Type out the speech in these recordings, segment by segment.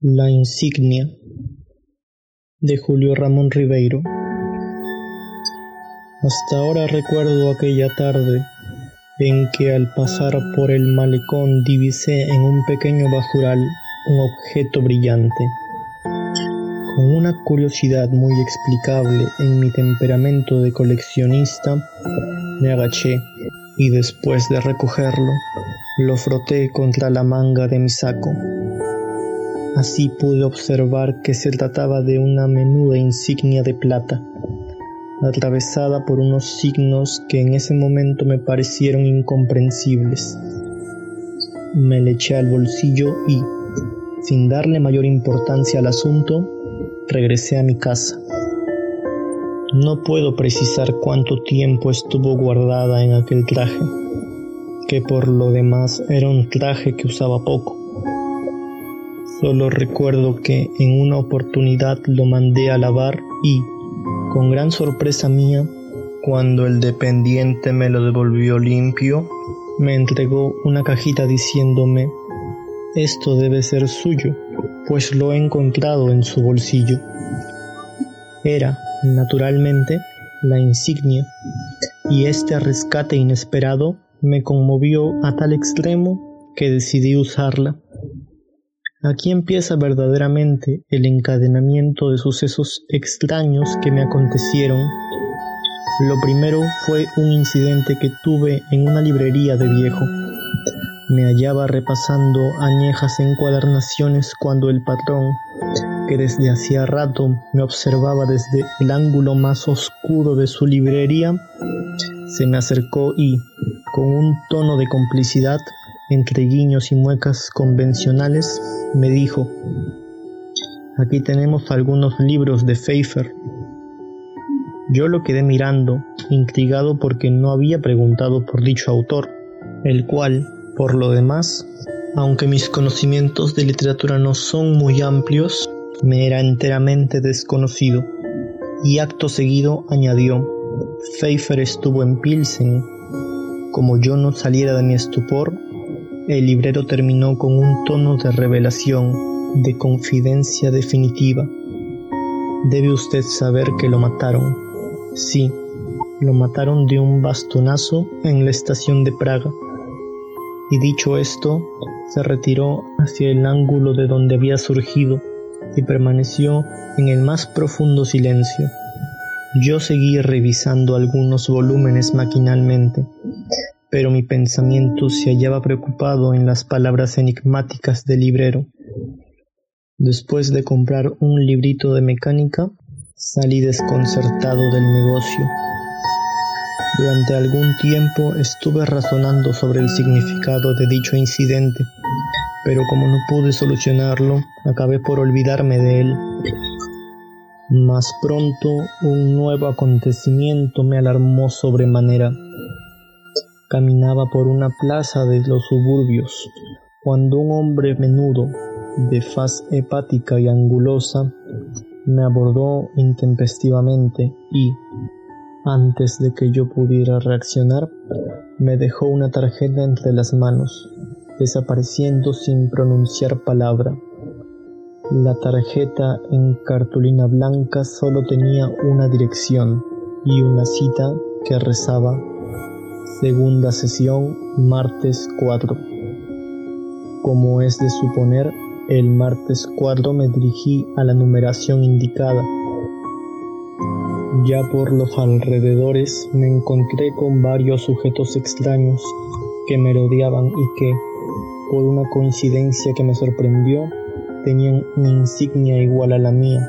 La insignia de Julio Ramón Ribeiro. Hasta ahora recuerdo aquella tarde en que al pasar por el malecón divisé en un pequeño basural un objeto brillante. Con una curiosidad muy explicable en mi temperamento de coleccionista, me agaché y después de recogerlo, lo froté contra la manga de mi saco. Así pude observar que se trataba de una menuda insignia de plata, atravesada por unos signos que en ese momento me parecieron incomprensibles. Me le eché al bolsillo y, sin darle mayor importancia al asunto, regresé a mi casa. No puedo precisar cuánto tiempo estuvo guardada en aquel traje, que por lo demás era un traje que usaba poco Solo recuerdo que en una oportunidad lo mandé a lavar y, con gran sorpresa mía, cuando el dependiente me lo devolvió limpio, me entregó una cajita diciéndome, esto debe ser suyo, pues lo he encontrado en su bolsillo. Era, naturalmente, la insignia, y este rescate inesperado me conmovió a tal extremo que decidí usarla. Aquí empieza verdaderamente el encadenamiento de sucesos extraños que me acontecieron. Lo primero fue un incidente que tuve en una librería de viejo. Me hallaba repasando añejas encuadernaciones cuando el patrón, que desde hacía rato me observaba desde el ángulo más oscuro de su librería, se me acercó y, con un tono de complicidad, entre guiños y muecas convencionales, me dijo, aquí tenemos algunos libros de Pfeiffer. Yo lo quedé mirando, intrigado porque no había preguntado por dicho autor, el cual, por lo demás, aunque mis conocimientos de literatura no son muy amplios, me era enteramente desconocido. Y acto seguido añadió, Pfeiffer estuvo en Pilsen. Como yo no saliera de mi estupor, el librero terminó con un tono de revelación, de confidencia definitiva. Debe usted saber que lo mataron. Sí, lo mataron de un bastonazo en la estación de Praga. Y dicho esto, se retiró hacia el ángulo de donde había surgido y permaneció en el más profundo silencio. Yo seguí revisando algunos volúmenes maquinalmente, pero mi pensamiento se hallaba preocupado en las palabras enigmáticas del librero. Después de comprar un librito de mecánica, salí desconcertado del negocio. Durante algún tiempo estuve razonando sobre el significado de dicho incidente, pero como no pude solucionarlo, acabé por olvidarme de él. Más pronto un nuevo acontecimiento me alarmó sobremanera. Caminaba por una plaza de los suburbios, cuando un hombre menudo, de faz hepática y angulosa, me abordó intempestivamente y, antes de que yo pudiera reaccionar, me dejó una tarjeta entre las manos, desapareciendo sin pronunciar palabra. La tarjeta en cartulina blanca solo tenía una dirección y una cita que rezaba Segunda sesión, martes 4. Como es de suponer, el martes 4 me dirigí a la numeración indicada. Ya por los alrededores me encontré con varios sujetos extraños que me rodeaban y que, por una coincidencia que me sorprendió, tenían una insignia igual a la mía.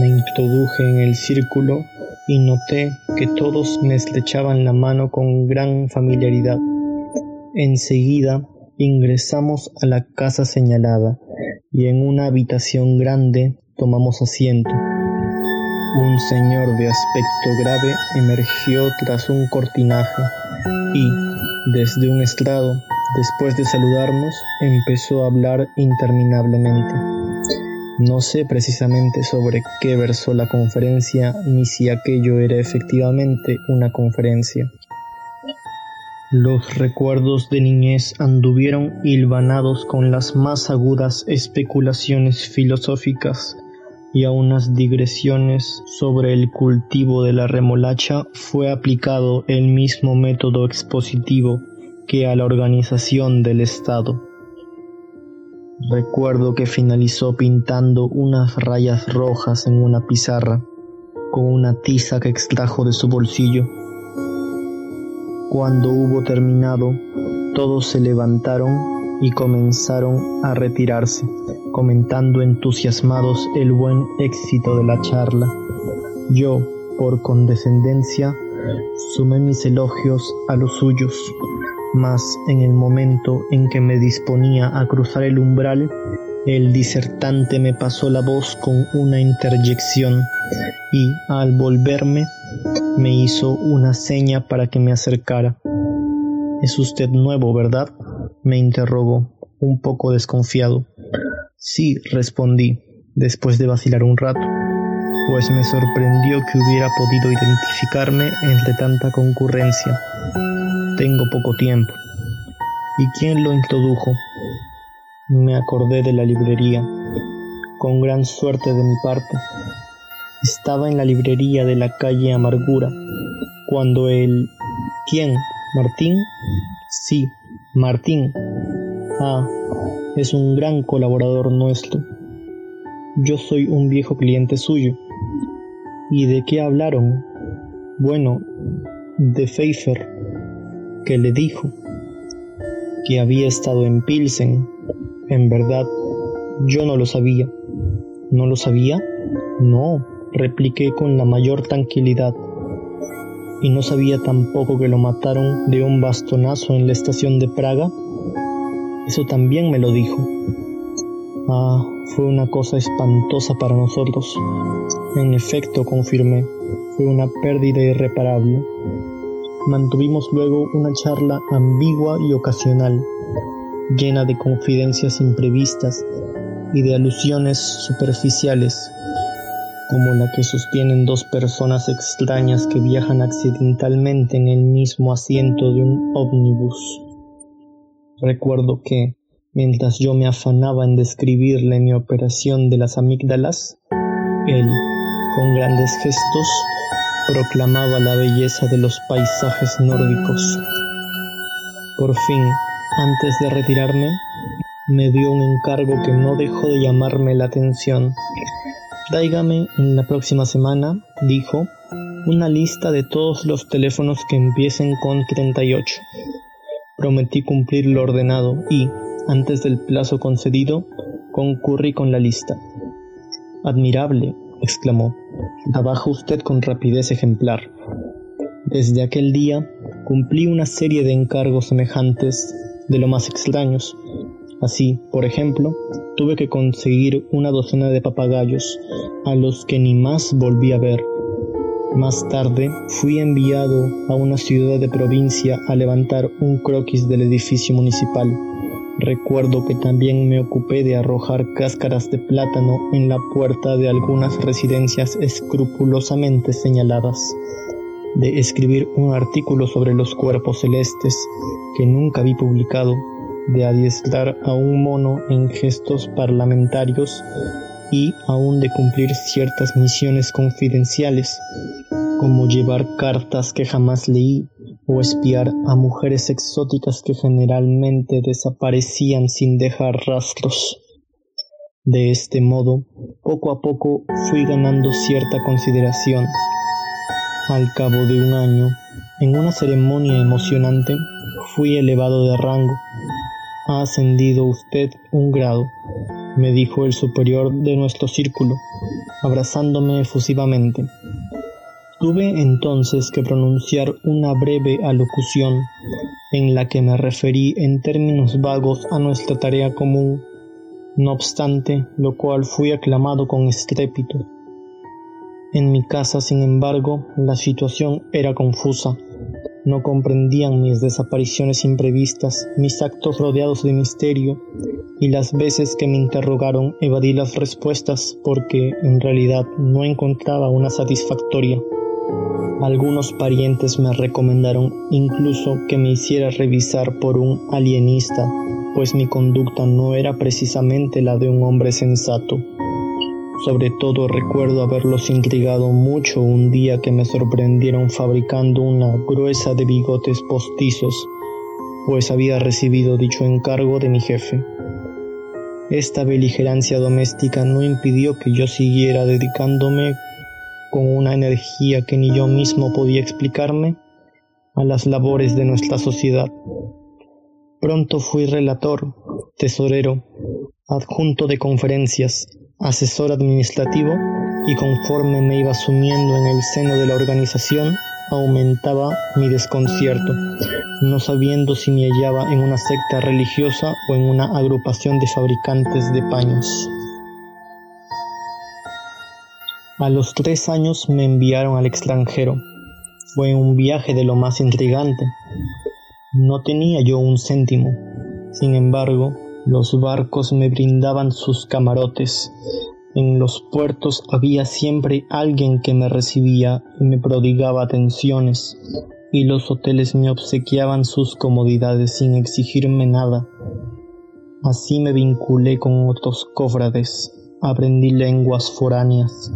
Me introduje en el círculo y noté que todos me estrechaban la mano con gran familiaridad. Enseguida ingresamos a la casa señalada y en una habitación grande tomamos asiento. Un señor de aspecto grave emergió tras un cortinaje y, desde un estrado, después de saludarnos, empezó a hablar interminablemente. No sé precisamente sobre qué versó la conferencia ni si aquello era efectivamente una conferencia. Los recuerdos de niñez anduvieron hilvanados con las más agudas especulaciones filosóficas y a unas digresiones sobre el cultivo de la remolacha fue aplicado el mismo método expositivo que a la organización del Estado. Recuerdo que finalizó pintando unas rayas rojas en una pizarra con una tiza que extrajo de su bolsillo. Cuando hubo terminado, todos se levantaron y comenzaron a retirarse, comentando entusiasmados el buen éxito de la charla. Yo, por condescendencia, sumé mis elogios a los suyos, mas en el momento en que me disponía a cruzar el umbral, el disertante me pasó la voz con una interjección y al volverme me hizo una seña para que me acercara. Es usted nuevo, ¿verdad? me interrogó, un poco desconfiado. Sí, respondí, después de vacilar un rato, pues me sorprendió que hubiera podido identificarme entre tanta concurrencia. Tengo poco tiempo. ¿Y quién lo introdujo? Me acordé de la librería, con gran suerte de mi parte. Estaba en la librería de la calle Amargura, cuando el... ¿Quién? ¿Martín? Sí, Martín. Ah, es un gran colaborador nuestro. Yo soy un viejo cliente suyo. ¿Y de qué hablaron? Bueno, de Pfeiffer, que le dijo que había estado en Pilsen. En verdad, yo no lo sabía. ¿No lo sabía? No, repliqué con la mayor tranquilidad y no sabía tampoco que lo mataron de un bastonazo en la estación de Praga? Eso también me lo dijo. Ah, fue una cosa espantosa para nosotros. En efecto, confirmé, fue una pérdida irreparable. Mantuvimos luego una charla ambigua y ocasional, llena de confidencias imprevistas y de alusiones superficiales como la que sostienen dos personas extrañas que viajan accidentalmente en el mismo asiento de un ómnibus. Recuerdo que, mientras yo me afanaba en describirle mi operación de las amígdalas, él, con grandes gestos, proclamaba la belleza de los paisajes nórdicos. Por fin, antes de retirarme, me dio un encargo que no dejó de llamarme la atención Tráigame en la próxima semana, dijo, una lista de todos los teléfonos que empiecen con 38. Prometí cumplir lo ordenado y, antes del plazo concedido, concurrí con la lista. Admirable, exclamó. Trabaja usted con rapidez ejemplar. Desde aquel día cumplí una serie de encargos semejantes de lo más extraños, Así, por ejemplo, tuve que conseguir una docena de papagayos, a los que ni más volví a ver. Más tarde fui enviado a una ciudad de provincia a levantar un croquis del edificio municipal. Recuerdo que también me ocupé de arrojar cáscaras de plátano en la puerta de algunas residencias escrupulosamente señaladas, de escribir un artículo sobre los cuerpos celestes que nunca vi publicado de adiestrar a un mono en gestos parlamentarios y aún de cumplir ciertas misiones confidenciales, como llevar cartas que jamás leí o espiar a mujeres exóticas que generalmente desaparecían sin dejar rastros. De este modo, poco a poco fui ganando cierta consideración. Al cabo de un año, en una ceremonia emocionante, fui elevado de rango ha ascendido usted un grado, me dijo el superior de nuestro círculo, abrazándome efusivamente. Tuve entonces que pronunciar una breve alocución en la que me referí en términos vagos a nuestra tarea común, no obstante, lo cual fui aclamado con estrépito. En mi casa, sin embargo, la situación era confusa no comprendían mis desapariciones imprevistas, mis actos rodeados de misterio, y las veces que me interrogaron evadí las respuestas porque en realidad no encontraba una satisfactoria. Algunos parientes me recomendaron incluso que me hiciera revisar por un alienista, pues mi conducta no era precisamente la de un hombre sensato. Sobre todo recuerdo haberlos intrigado mucho un día que me sorprendieron fabricando una gruesa de bigotes postizos, pues había recibido dicho encargo de mi jefe. Esta beligerancia doméstica no impidió que yo siguiera dedicándome con una energía que ni yo mismo podía explicarme a las labores de nuestra sociedad. Pronto fui relator, tesorero, adjunto de conferencias, asesor administrativo y conforme me iba sumiendo en el seno de la organización, aumentaba mi desconcierto, no sabiendo si me hallaba en una secta religiosa o en una agrupación de fabricantes de paños. A los tres años me enviaron al extranjero. Fue un viaje de lo más intrigante. No tenía yo un céntimo. Sin embargo, los barcos me brindaban sus camarotes. En los puertos había siempre alguien que me recibía y me prodigaba atenciones, y los hoteles me obsequiaban sus comodidades sin exigirme nada. Así me vinculé con otros cofrades, aprendí lenguas foráneas,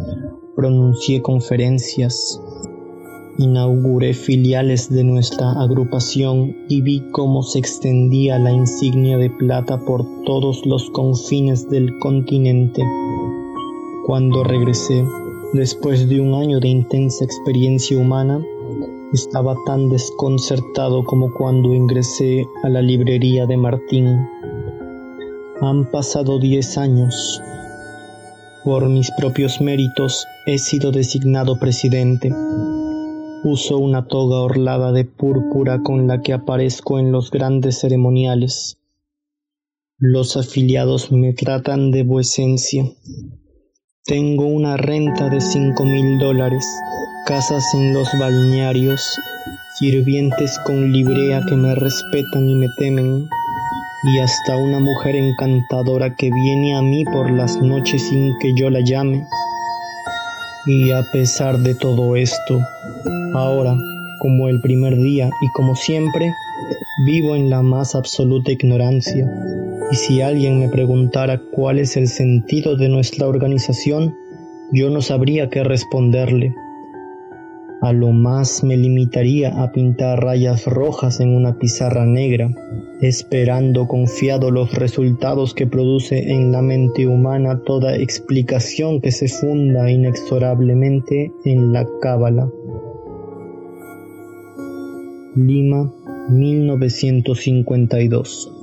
pronuncié conferencias, Inauguré filiales de nuestra agrupación y vi cómo se extendía la insignia de plata por todos los confines del continente. Cuando regresé, después de un año de intensa experiencia humana, estaba tan desconcertado como cuando ingresé a la librería de Martín. Han pasado diez años. Por mis propios méritos he sido designado presidente. Uso una toga orlada de púrpura con la que aparezco en los grandes ceremoniales. Los afiliados me tratan de vuecencia. Tengo una renta de cinco mil dólares, casas en los balnearios, sirvientes con librea que me respetan y me temen, y hasta una mujer encantadora que viene a mí por las noches sin que yo la llame. Y a pesar de todo esto, ahora, como el primer día y como siempre, vivo en la más absoluta ignorancia. Y si alguien me preguntara cuál es el sentido de nuestra organización, yo no sabría qué responderle. A lo más me limitaría a pintar rayas rojas en una pizarra negra, esperando confiado los resultados que produce en la mente humana toda explicación que se funda inexorablemente en la cábala. Lima, 1952